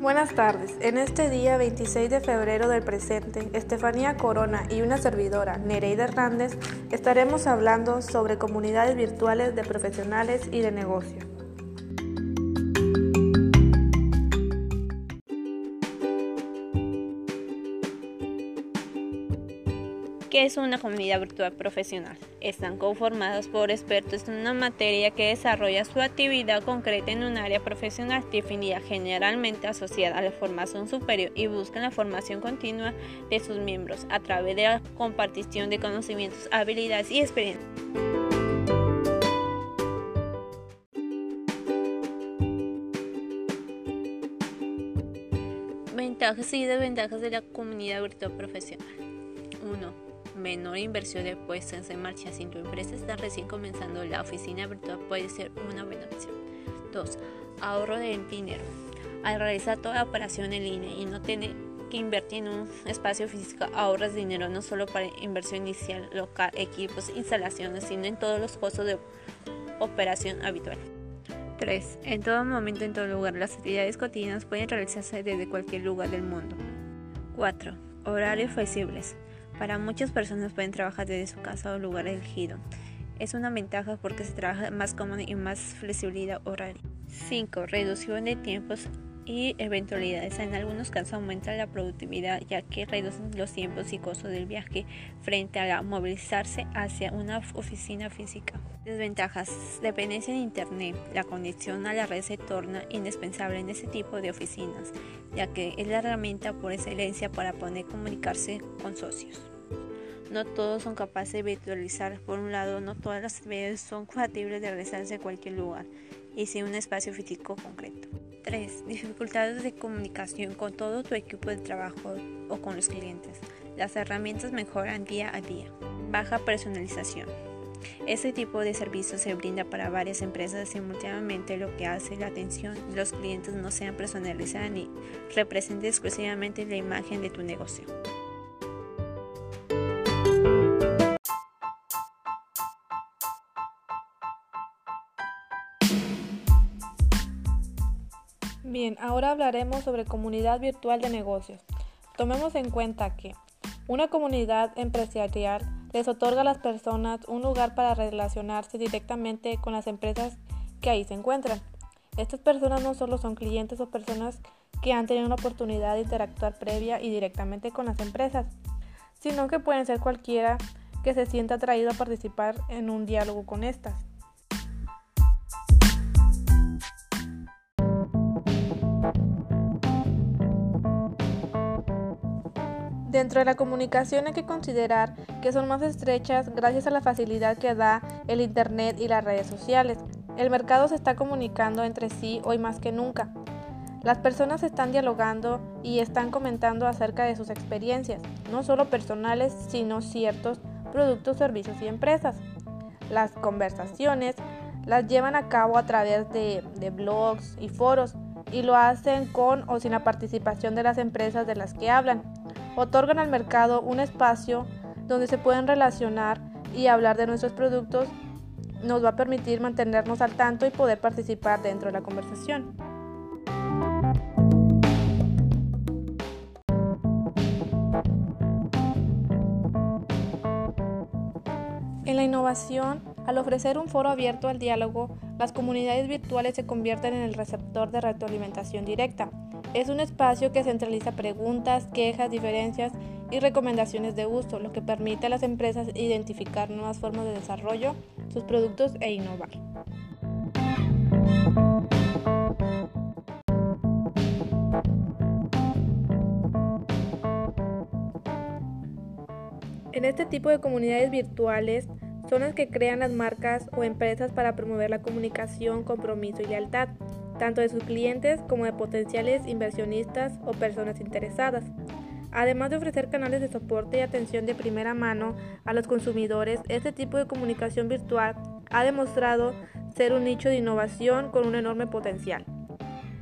Buenas tardes. En este día 26 de febrero del presente, Estefanía Corona y una servidora, Nereida Hernández, estaremos hablando sobre comunidades virtuales de profesionales y de negocio. ¿Qué es una comunidad virtual profesional? Están conformadas por expertos en una materia que desarrolla su actividad concreta en un área profesional definida generalmente asociada a la formación superior y buscan la formación continua de sus miembros a través de la compartición de conocimientos, habilidades y experiencias. Ventajas y desventajas de la comunidad virtual profesional. 1 menor inversión de puestas en marcha. Si tu empresa está recién comenzando, la oficina virtual puede ser una buena opción. 2. Ahorro de dinero. Al realizar toda operación en línea y no tener que invertir en un espacio físico, ahorras dinero no solo para inversión inicial, local, equipos, instalaciones, sino en todos los costos de operación habitual. 3. En todo momento, en todo lugar, las actividades cotidianas pueden realizarse desde cualquier lugar del mundo. 4. Horarios flexibles. Para muchas personas pueden trabajar desde su casa o lugar elegido. Es una ventaja porque se trabaja más cómodo y más flexibilidad horaria. 5. Reducción de tiempos y eventualidades. En algunos casos aumenta la productividad ya que reducen los tiempos y costos del viaje frente a la movilizarse hacia una oficina física. Desventajas. Dependencia de Internet. La conexión a la red se torna indispensable en ese tipo de oficinas, ya que es la herramienta por excelencia para poder comunicarse con socios. No todos son capaces de virtualizar. Por un lado, no todas las actividades son compatibles de realizarse en cualquier lugar y sin un espacio físico concreto. 3. Dificultades de comunicación con todo tu equipo de trabajo o con los clientes. Las herramientas mejoran día a día. Baja personalización. Este tipo de servicio se brinda para varias empresas simultáneamente, lo que hace la atención de los clientes no sea personalizada ni represente exclusivamente la imagen de tu negocio. Bien, ahora hablaremos sobre comunidad virtual de negocios. Tomemos en cuenta que una comunidad empresarial les otorga a las personas un lugar para relacionarse directamente con las empresas que ahí se encuentran. Estas personas no solo son clientes o personas que han tenido una oportunidad de interactuar previa y directamente con las empresas, sino que pueden ser cualquiera que se sienta atraído a participar en un diálogo con estas. Dentro de la comunicación hay que considerar que son más estrechas gracias a la facilidad que da el Internet y las redes sociales. El mercado se está comunicando entre sí hoy más que nunca. Las personas están dialogando y están comentando acerca de sus experiencias, no solo personales, sino ciertos productos, servicios y empresas. Las conversaciones las llevan a cabo a través de, blogs y foros y lo hacen con o sin la participación de las empresas de las que hablan otorgan al mercado un espacio donde se pueden relacionar y hablar de nuestros productos, nos va a permitir mantenernos al tanto y poder participar dentro de la conversación. En la innovación, al ofrecer un foro abierto al diálogo, las comunidades virtuales se convierten en el receptor de retroalimentación directa es un espacio que centraliza preguntas, quejas, diferencias y recomendaciones de uso, lo que permite a las empresas identificar nuevas formas de desarrollo, sus productos e innovar. En este tipo de comunidades virtuales son las que crean las marcas o empresas para promover la comunicación, compromiso y lealtad tanto de sus clientes como de potenciales inversionistas o personas interesadas. Además de ofrecer canales de soporte y atención de primera mano a los consumidores, este tipo de comunicación virtual ha demostrado ser un nicho de innovación con un enorme potencial.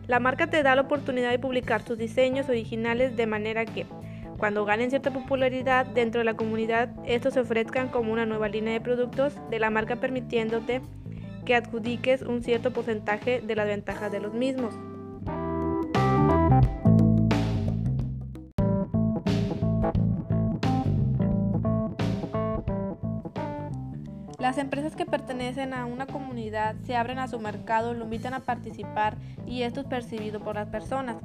La marca te da la oportunidad de publicar tus diseños originales de manera que, cuando ganen cierta popularidad dentro de la comunidad, estos se ofrezcan como una nueva línea de productos de la marca permitiéndote que adjudiques un cierto porcentaje de las ventajas de los mismos. Las empresas que pertenecen a una comunidad se abren a su mercado, lo invitan a participar y esto es percibido por las personas,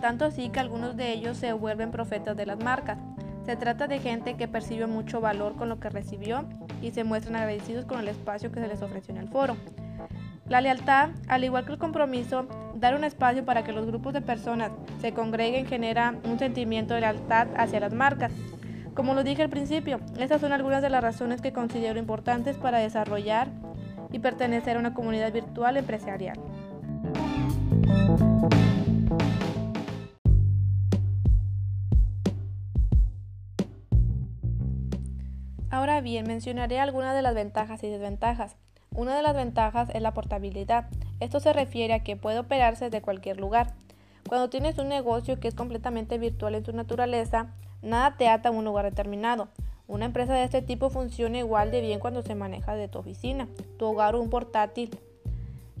tanto así que algunos de ellos se vuelven profetas de las marcas. Se trata de gente que percibe mucho valor con lo que recibió y se muestran agradecidos con el espacio que se les ofreció en el foro. La lealtad, al igual que el compromiso, dar un espacio para que los grupos de personas se congreguen genera un sentimiento de lealtad hacia las marcas. Como lo dije al principio, estas son algunas de las razones que considero importantes para desarrollar y pertenecer a una comunidad virtual empresarial. Ahora bien, mencionaré algunas de las ventajas y desventajas. Una de las ventajas es la portabilidad. Esto se refiere a que puede operarse desde cualquier lugar. Cuando tienes un negocio que es completamente virtual en su naturaleza, nada te ata a un lugar determinado. Una empresa de este tipo funciona igual de bien cuando se maneja de tu oficina, tu hogar o un portátil.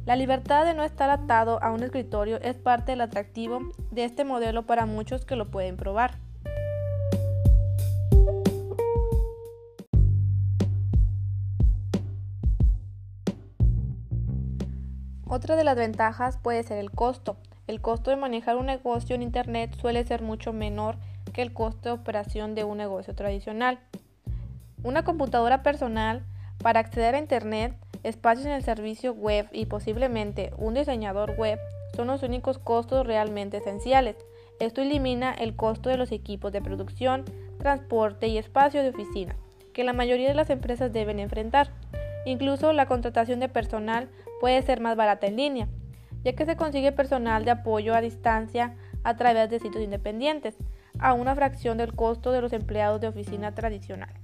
La libertad de no estar atado a un escritorio es parte del atractivo de este modelo para muchos que lo pueden probar. Otra de las ventajas puede ser el costo. El costo de manejar un negocio en Internet suele ser mucho menor que el costo de operación de un negocio tradicional. Una computadora personal para acceder a Internet, espacios en el servicio web y posiblemente un diseñador web son los únicos costos realmente esenciales. Esto elimina el costo de los equipos de producción, transporte y espacio de oficina, que la mayoría de las empresas deben enfrentar. Incluso la contratación de personal puede ser más barata en línea, ya que se consigue personal de apoyo a distancia a través de sitios independientes, a una fracción del costo de los empleados de oficina tradicionales.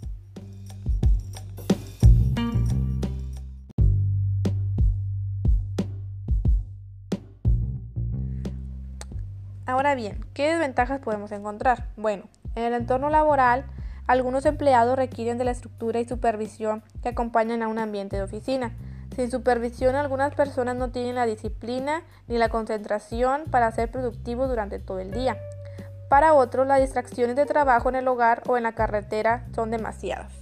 Ahora bien, ¿qué desventajas podemos encontrar? Bueno, en el entorno laboral, algunos empleados requieren de la estructura y supervisión que acompañan a un ambiente de oficina. Sin supervisión, algunas personas no tienen la disciplina ni la concentración para ser productivos durante todo el día. Para otros, las distracciones de trabajo en el hogar o en la carretera son demasiadas.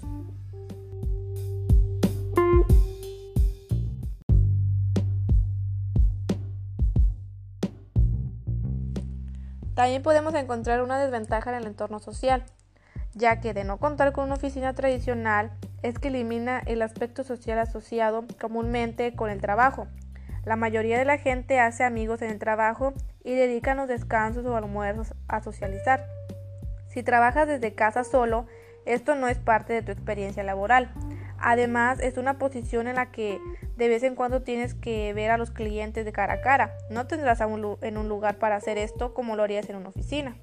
También podemos encontrar una desventaja en el entorno social ya que de no contar con una oficina tradicional es que elimina el aspecto social asociado comúnmente con el trabajo. La mayoría de la gente hace amigos en el trabajo y dedican los descansos o almuerzos a socializar. Si trabajas desde casa solo, esto no es parte de tu experiencia laboral. Además, es una posición en la que de vez en cuando tienes que ver a los clientes de cara a cara. No tendrás en un lugar para hacer esto como lo harías en una oficina.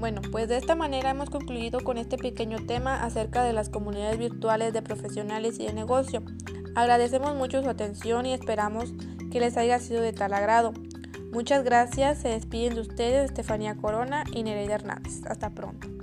Bueno, pues de esta manera hemos concluido con este pequeño tema acerca de las comunidades virtuales de profesionales y de negocio. Agradecemos mucho su atención y esperamos que les haya sido de tal agrado. Muchas gracias, se despiden de ustedes Estefanía Corona y Nereida Hernández. Hasta pronto.